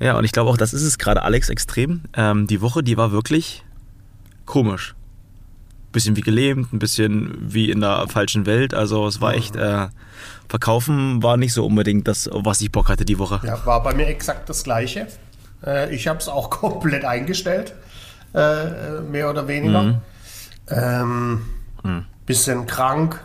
Ja, und ich glaube auch, das ist es gerade, Alex, extrem. Ähm, die Woche, die war wirklich komisch. Bisschen wie gelähmt, ein bisschen wie in der falschen Welt. Also es war echt, äh, verkaufen war nicht so unbedingt das, was ich Bock hatte die Woche. Ja, war bei mir exakt das Gleiche. Äh, ich habe es auch komplett eingestellt, äh, mehr oder weniger. Mhm. Ähm, mhm. Bisschen krank,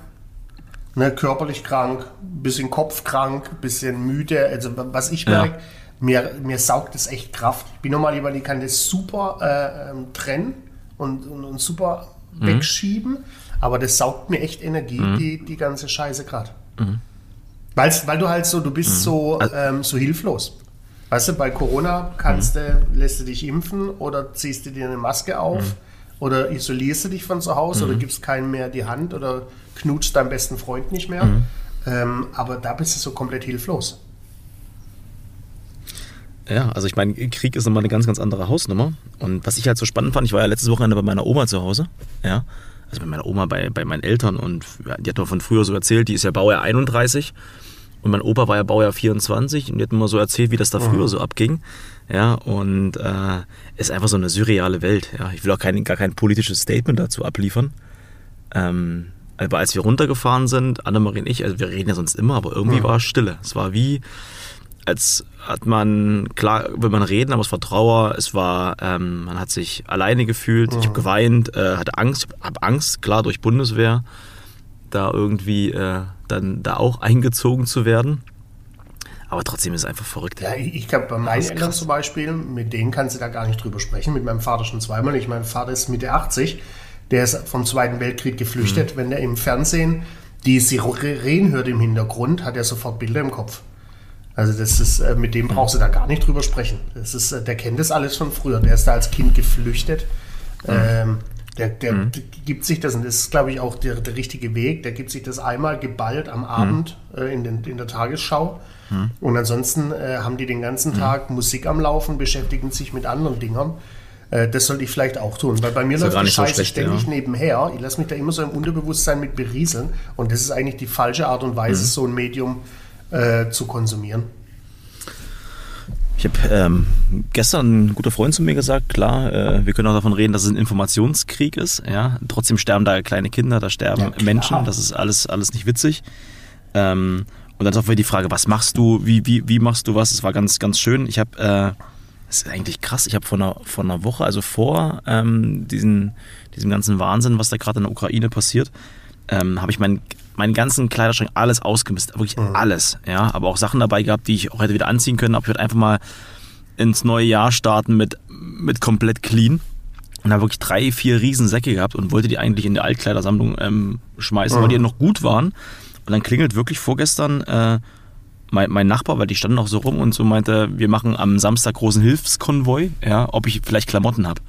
ne, körperlich krank, bisschen kopfkrank, bisschen müde. Also was ich merke, ja. Mir, mir saugt es echt Kraft. Ich bin normal jemand, ich kann das super äh, ähm, trennen und, und, und super mhm. wegschieben, aber das saugt mir echt Energie, mhm. die, die ganze Scheiße gerade. Mhm. weil du halt so, du bist mhm. so, ähm, so hilflos. Weißt du, bei Corona kannst mhm. du, lässt du dich impfen oder ziehst du dir eine Maske auf mhm. oder isolierst du dich von zu Hause oder gibst keinem mehr die Hand oder knutscht deinen besten Freund nicht mehr. Ähm, aber da bist du so komplett hilflos. Ja, also ich meine, Krieg ist nochmal eine ganz, ganz andere Hausnummer. Und was ich halt so spannend fand, ich war ja letztes Wochenende bei meiner Oma zu Hause. Ja, also bei meiner Oma, bei, bei meinen Eltern. Und die hat mir von früher so erzählt, die ist ja Baujahr 31. Und mein Opa war ja Baujahr 24 und die hat mir so erzählt, wie das da früher so abging. Ja, und äh, ist einfach so eine surreale Welt. Ja, ich will auch kein, gar kein politisches Statement dazu abliefern. Ähm, aber als wir runtergefahren sind, Annemarie und ich, also wir reden ja sonst immer, aber irgendwie ja. war es Stille. Es war wie, als hat man, klar will man reden, aber es war Trauer, es war, ähm, man hat sich alleine gefühlt, ja. ich habe geweint, äh, hatte Angst, habe Angst, klar, durch Bundeswehr, da irgendwie äh, dann da auch eingezogen zu werden. Aber trotzdem ist es einfach verrückt. Ja, ich, ich glaube, bei meinen Eltern zum Beispiel, mit denen kannst du da gar nicht drüber sprechen. Mit meinem Vater schon zweimal. Ich mein Vater ist Mitte 80 der ist vom Zweiten Weltkrieg geflüchtet. Mhm. Wenn er im Fernsehen die Sirenen hört im Hintergrund, hat er sofort Bilder im Kopf. Also das ist, äh, mit dem mhm. brauchst du da gar nicht drüber sprechen. Das ist, äh, der kennt das alles von früher. Der ist da als Kind geflüchtet. Mhm. Ähm, der, der, mhm. gibt sich das, und das ist, glaube ich, auch der, der, richtige Weg, der gibt sich das einmal geballt am Abend mhm. äh, in, den, in der Tagesschau. Mhm. Und ansonsten äh, haben die den ganzen Tag Musik am Laufen, beschäftigen sich mit anderen Dingern. Äh, das sollte ich vielleicht auch tun, weil bei mir läuft die Scheiße so schlecht, ständig ja. nebenher. Ich lasse mich da immer so im Unterbewusstsein mit berieseln und das ist eigentlich die falsche Art und Weise, mhm. so ein Medium äh, zu konsumieren. Ich habe ähm, gestern ein guter Freund zu mir gesagt, klar, äh, wir können auch davon reden, dass es ein Informationskrieg ist. Ja? Trotzdem sterben da kleine Kinder, da sterben ja, Menschen, das ist alles, alles nicht witzig. Ähm, und dann ist auch wieder die Frage, was machst du, wie, wie, wie machst du was? Es war ganz, ganz schön. Ich habe äh, das ist eigentlich krass. Ich habe vor einer, vor einer Woche, also vor ähm, diesen, diesem ganzen Wahnsinn, was da gerade in der Ukraine passiert, ähm, habe ich meinen, meinen ganzen Kleiderschrank alles ausgemistet. Wirklich mhm. alles. Ja, aber auch Sachen dabei gehabt, die ich auch hätte wieder anziehen können. Aber ich würde einfach mal ins neue Jahr starten mit, mit komplett clean. Und habe wirklich drei, vier Riesensäcke gehabt und wollte die eigentlich in die Altkleidersammlung ähm, schmeißen, mhm. weil die noch gut waren. Und dann klingelt wirklich vorgestern äh, mein, mein, Nachbar, weil die standen noch so rum und so meinte, wir machen am Samstag großen Hilfskonvoi, ja, ob ich vielleicht Klamotten habe.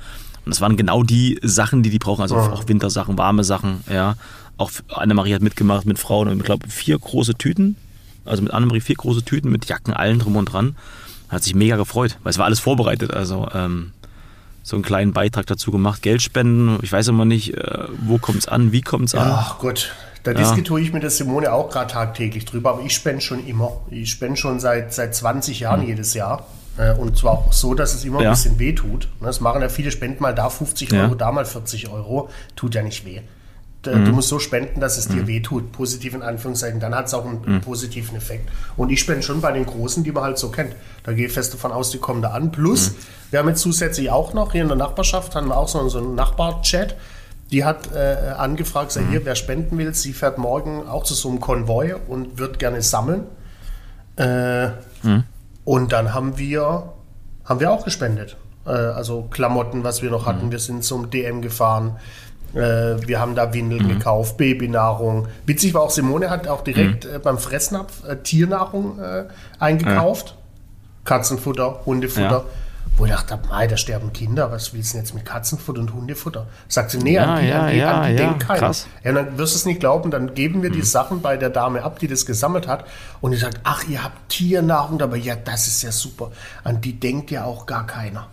Und das waren genau die Sachen, die die brauchen, also oh. auch Wintersachen, warme Sachen, ja. Auch Annemarie hat mitgemacht mit Frauen und ich glaube vier große Tüten, also mit Annemarie vier große Tüten mit Jacken, allen drum und dran. Hat sich mega gefreut, weil es war alles vorbereitet, also ähm, so einen kleinen Beitrag dazu gemacht, Geld spenden, ich weiß immer nicht, äh, wo kommt es an, wie kommt es an. Ach Gott, da ja. diskutiere ich mit der Simone auch gerade tagtäglich drüber, aber ich spende schon immer. Ich spende schon seit, seit 20 Jahren mhm. jedes Jahr. Äh, und zwar auch so, dass es immer ja. ein bisschen weh tut. Das machen ja viele, spenden mal da 50 ja. Euro, da mal 40 Euro. Tut ja nicht weh. Du mhm. musst so spenden, dass es dir mhm. weh tut. Positiv in Anführungszeichen. Dann hat es auch einen, mhm. positiven Effekt. Und ich spende schon bei den Großen, die man halt so kennt. Da gehe ich fest davon aus, die kommen da an. Plus, mhm. wir haben jetzt zusätzlich auch noch hier in der Nachbarschaft, haben wir auch so, so einen Nachbar-Chat die hat äh, angefragt, mhm. hier, wer spenden will, sie fährt morgen auch zu so einem Konvoi und wird gerne sammeln. Äh, mhm. Und dann haben wir, haben wir auch gespendet. Äh, also Klamotten, was wir noch hatten. Wir sind zum DM gefahren. Äh, wir haben da Windeln mhm. gekauft, Babynahrung. Witzig war auch, Simone hat auch direkt mhm. äh, beim Fressnapf äh, Tiernahrung eingekauft. Ja. Katzenfutter, Hundefutter. Ja. Wo ich dachte, mei, da sterben Kinder, was willst du denn jetzt mit Katzenfutter und Hundefutter? Sagt sie, nee, ja, an die, ja, an die, ja, an die ja, denkt keiner. Ja, dann wirst du es nicht glauben, dann geben wir hm. die Sachen bei der Dame ab, die das gesammelt hat. Und die sagt, ach, ihr habt Tiernahrung dabei. Ja, das ist ja super. An die denkt ja auch gar keiner.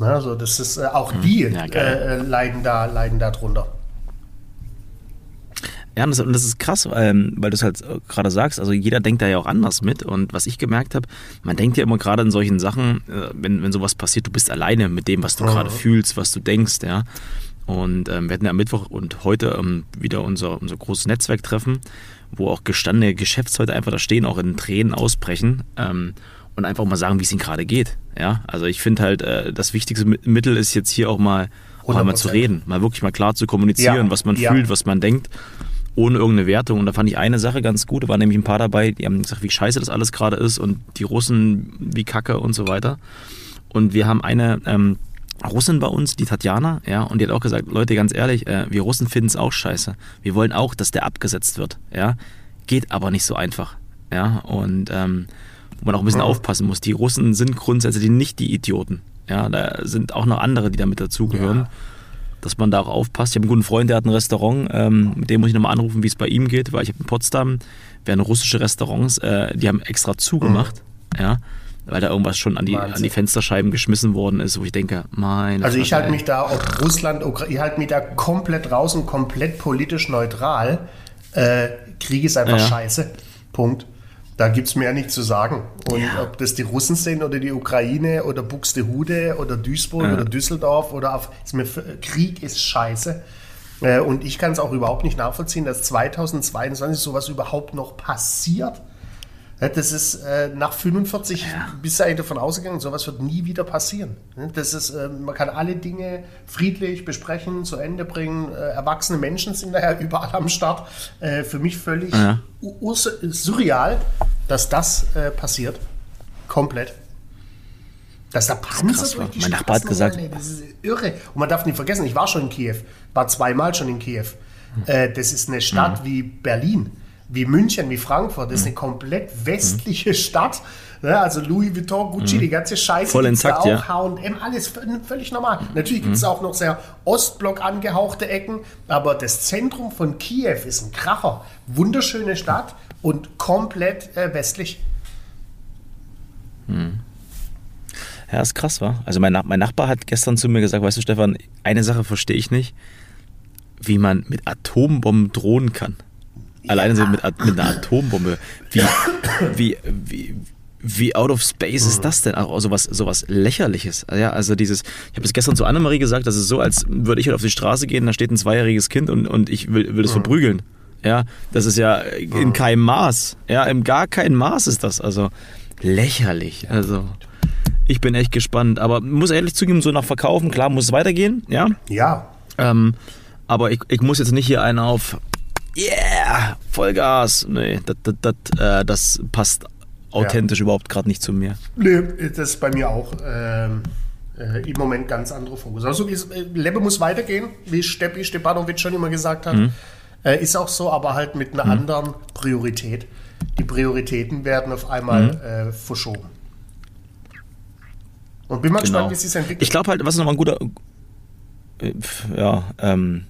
Also das ist, äh, auch hm. die äh, äh, leiden, da, leiden da drunter. Ja, und das, das ist krass, ähm, weil du es halt gerade sagst, also jeder denkt da ja auch anders mit. Und was ich gemerkt habe, man denkt ja immer gerade in solchen Sachen, äh, wenn, wenn sowas passiert, du bist alleine mit dem, was du gerade fühlst, was du denkst, ja. Und ähm, wir hatten ja am Mittwoch und heute ähm, wieder unser, unser großes Netzwerktreffen, wo auch gestandene Geschäftsleute einfach da stehen, auch in Tränen ausbrechen ähm, und einfach mal sagen, wie es ihnen gerade geht. Ja, also ich finde halt, äh, das wichtigste Mittel ist jetzt hier auch mal, auch mal zu reden, mal wirklich mal klar zu kommunizieren, ja, was man ja. fühlt, was man denkt ohne irgendeine Wertung. Und da fand ich eine Sache ganz gut, da waren nämlich ein paar dabei, die haben gesagt, wie scheiße das alles gerade ist und die Russen wie Kacke und so weiter. Und wir haben eine ähm, Russin bei uns, die Tatjana, ja, und die hat auch gesagt, Leute, ganz ehrlich, äh, wir Russen finden es auch scheiße. Wir wollen auch, dass der abgesetzt wird, ja. Geht aber nicht so einfach, ja. Und ähm, wo man auch ein bisschen aufpassen muss. Die Russen sind grundsätzlich nicht die Idioten. Ja, da sind auch noch andere, die damit dazugehören. Ja. Dass man da auch aufpasst. Ich habe einen guten Freund, der hat ein Restaurant, ähm, mit dem muss ich nochmal anrufen, wie es bei ihm geht, weil ich habe in Potsdam, werden russische Restaurants, äh, die haben extra zugemacht. Mhm. Ja weil da irgendwas schon an die, an die Fensterscheiben geschmissen worden ist, wo ich denke, mein. Also ich halte mich da, ob Russland, ich halte mich da komplett raus und komplett politisch neutral. Äh, Krieg ist einfach ja. scheiße. Punkt. Da gibt es mehr nicht zu sagen. Und ja. ob das die Russen sind oder die Ukraine oder Buxtehude oder Duisburg ja. oder Düsseldorf oder auf, ist mir, Krieg ist scheiße. Äh, und ich kann es auch überhaupt nicht nachvollziehen, dass 2022 sowas überhaupt noch passiert. Das ist äh, nach 45 ja. bist du eigentlich davon ausgegangen, sowas wird nie wieder passieren. Das ist, äh, man kann alle Dinge friedlich besprechen, zu Ende bringen. Äh, erwachsene Menschen sind daher überall am Start. Äh, für mich völlig ja. surreal, dass das äh, passiert. Komplett. Dass da Panzer durch die Mein Nachbar hat gesagt. Rollen, das ist irre. Und man darf nicht vergessen, ich war schon in Kiew, war zweimal schon in Kiew. Hm. das ist eine Stadt hm. wie Berlin wie München, wie Frankfurt. Das ist eine komplett westliche Stadt. Ne? Also Louis Vuitton, Gucci, mhm. die ganze Scheiße. Voll intakt, ja. H&M, alles völlig normal. Natürlich gibt es mhm. auch noch sehr Ostblock angehauchte Ecken, aber das Zentrum von Kiew ist ein Kracher. Wunderschöne Stadt und komplett äh, westlich. Mhm. Ja, ist krass, war. Also mein, mein Nachbar hat gestern zu mir gesagt, weißt du, Stefan, eine Sache verstehe ich nicht, wie man mit Atombomben drohen kann. Alleine so mit, mit einer Atombombe. Wie, wie, wie, wie out of space ist das denn? Auch sowas, sowas lächerliches. Ja, also dieses, ich habe es gestern zu Annemarie gesagt, das ist so, als würde ich halt auf die Straße gehen, da steht ein zweijähriges Kind und, und ich will, will es verprügeln. Ja, das ist ja in keinem Maß. Ja, in gar keinem Maß ist das. Also lächerlich. Also ich bin echt gespannt. Aber muss ehrlich zugeben, so nach Verkaufen, klar, muss es weitergehen. Ja. Ja. Ähm, aber ich, ich muss jetzt nicht hier einen auf yeah, Vollgas. Nee, das, das, das, äh, das passt authentisch ja. überhaupt gerade nicht zu mir. Nee, das ist bei mir auch ähm, äh, im Moment ganz andere Fokus. Also äh, Lebe muss weitergehen, wie Steppi Stepanovic schon immer gesagt hat. Mhm. Äh, ist auch so, aber halt mit einer mhm. anderen Priorität. Die Prioritäten werden auf einmal mhm. Äh, verschoben. Und bin mal genau. gespannt, wie es sich entwickelt. Ich glaube halt, was ist nochmal ein guter. Äh, ja, ähm,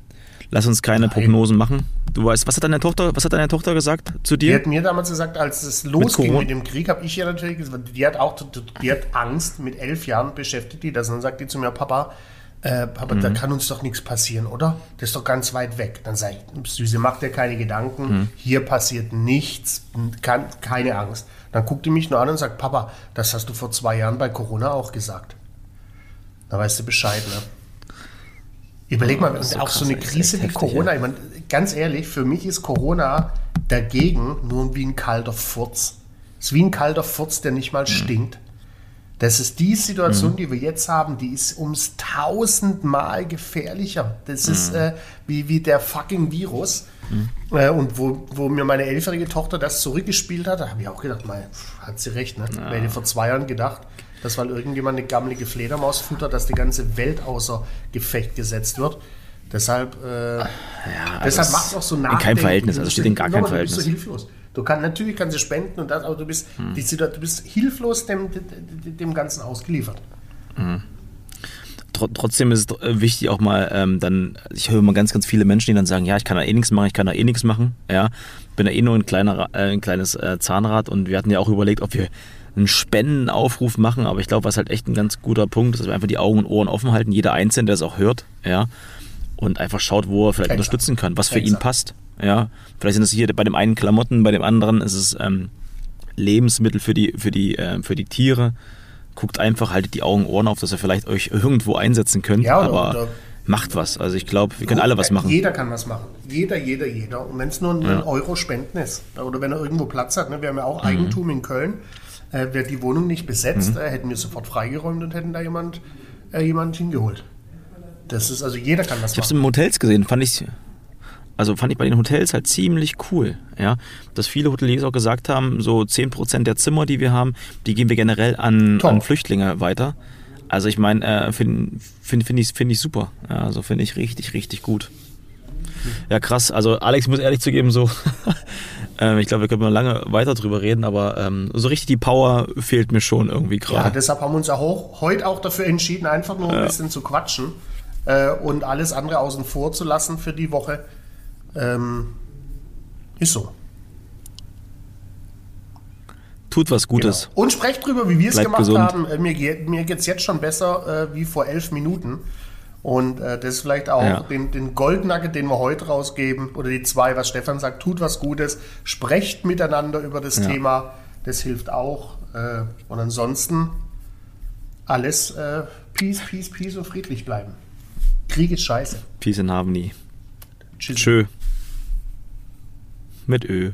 lass uns keine Nein. Prognosen machen. Du weißt, was hat deine Tochter, was hat deine Tochter gesagt zu dir? Die hat mir damals gesagt, als es losging mit, mit dem Krieg, habe ich ja natürlich gesagt, die hat auch, die hat Angst, mit elf Jahren beschäftigt die das. Und dann sagt die zu mir, Papa, äh, Papa, mhm. da kann uns doch nichts passieren, oder? Das ist doch ganz weit weg. Dann sage ich, Süße, mach dir keine Gedanken, mhm. hier passiert nichts, kann, keine Angst. Dann guckt die mich nur an und sagt, Papa, das hast du vor zwei Jahren bei Corona auch gesagt. Da weißt du Bescheid, ne? Überleg mal, oh, so auch krass, so eine Krise wie Corona. Ich meine, ganz ehrlich, für mich ist Corona dagegen nur wie ein kalter Furz. Es ist wie ein kalter Furz, der nicht mal mhm. stinkt. Das ist die Situation, mhm. die wir jetzt haben, die ist ums tausendmal gefährlicher. Das mhm. ist äh, wie, wie der fucking Virus. Mhm. Äh, und wo, wo mir meine elfjährige Tochter das zurückgespielt hat, da habe ich auch gedacht, mal, hat sie recht, ne? Ja. Hätte vor zwei Jahren gedacht dass weil irgendjemand eine gammelige Fledermaus futtert, dass die ganze Welt außer Gefecht gesetzt wird. Deshalb, äh, ja, deshalb macht es auch so nach. In keinem Verhältnis, also steht in gar keinem Verhältnis. Du bist so hilflos. Du kannst, natürlich kannst du spenden und das, aber du bist, hm. die, du bist hilflos dem, dem, Ganzen ausgeliefert. Mhm. Trotzdem ist es äh, wichtig auch mal ähm, dann, ich höre immer ganz, ganz viele Menschen, die dann sagen, ja, ich kann da eh nichts machen, ich kann da eh nichts machen, ja, bin da eh nur ein, kleiner, äh, ein kleines äh, Zahnrad und wir hatten ja auch überlegt, ob wir einen Spendenaufruf machen, aber ich glaube, was halt echt ein ganz guter Punkt ist, dass wir einfach die Augen und Ohren offen halten, jeder Einzelne, der es auch hört, ja. und einfach schaut, wo er vielleicht Tänzer. unterstützen kann, was für ihn passt. Ja, vielleicht sind es hier bei dem einen Klamotten, bei dem anderen ist es ähm, Lebensmittel für die, für die, äh, für die Tiere. Guckt einfach, haltet die Augen, Ohren auf, dass ihr vielleicht euch irgendwo einsetzen könnt. Ja, aber oder, macht was. Also ich glaube, wir können alle was machen. Jeder kann was machen. Jeder, jeder, jeder. Und wenn es nur ein ja. Euro Spenden ist oder wenn er irgendwo Platz hat, ne? wir haben ja auch mhm. Eigentum in Köln. Äh, Wäre die Wohnung nicht besetzt, mhm. äh, hätten wir sofort freigeräumt und hätten da jemand, äh, jemand hingeholt. Das ist also jeder kann das ich machen. Ich habe es in Hotels gesehen, fand ich also fand ich bei den Hotels halt ziemlich cool, ja, dass viele Hoteliers auch gesagt haben, so 10% der Zimmer, die wir haben, die geben wir generell an, an Flüchtlinge weiter. Also ich meine, äh, finde find, find ich, find ich super. Ja, also finde ich richtig, richtig gut. Ja, krass. Also Alex, muss ehrlich zugeben, so, ähm, ich glaube, wir können lange weiter drüber reden, aber ähm, so richtig die Power fehlt mir schon irgendwie gerade. Ja, deshalb haben wir uns auch heute auch dafür entschieden, einfach nur ein ja. bisschen zu quatschen äh, und alles andere außen vor zu lassen für die Woche. Ähm, ist so. Tut was Gutes. Genau. Und sprecht drüber, wie wir es gemacht gesund. haben. Äh, mir, geht, mir geht es jetzt schon besser äh, wie vor elf Minuten. Und äh, das ist vielleicht auch ja. den, den Goldnugget, den wir heute rausgeben, oder die zwei, was Stefan sagt, tut was Gutes, sprecht miteinander über das ja. Thema, das hilft auch. Äh, und ansonsten alles äh, Peace, Peace, Peace und friedlich bleiben. Krieg ist scheiße. Peace and Harmony. Tschüss. Tschö. Mit Ö.